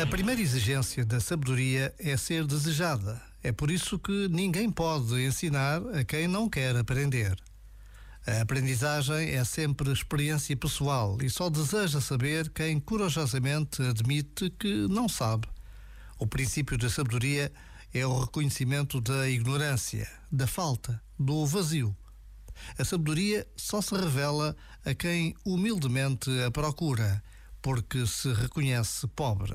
A primeira exigência da sabedoria é ser desejada. É por isso que ninguém pode ensinar a quem não quer aprender. A aprendizagem é sempre experiência pessoal e só deseja saber quem corajosamente admite que não sabe. O princípio da sabedoria é o reconhecimento da ignorância, da falta, do vazio. A sabedoria só se revela a quem humildemente a procura, porque se reconhece pobre.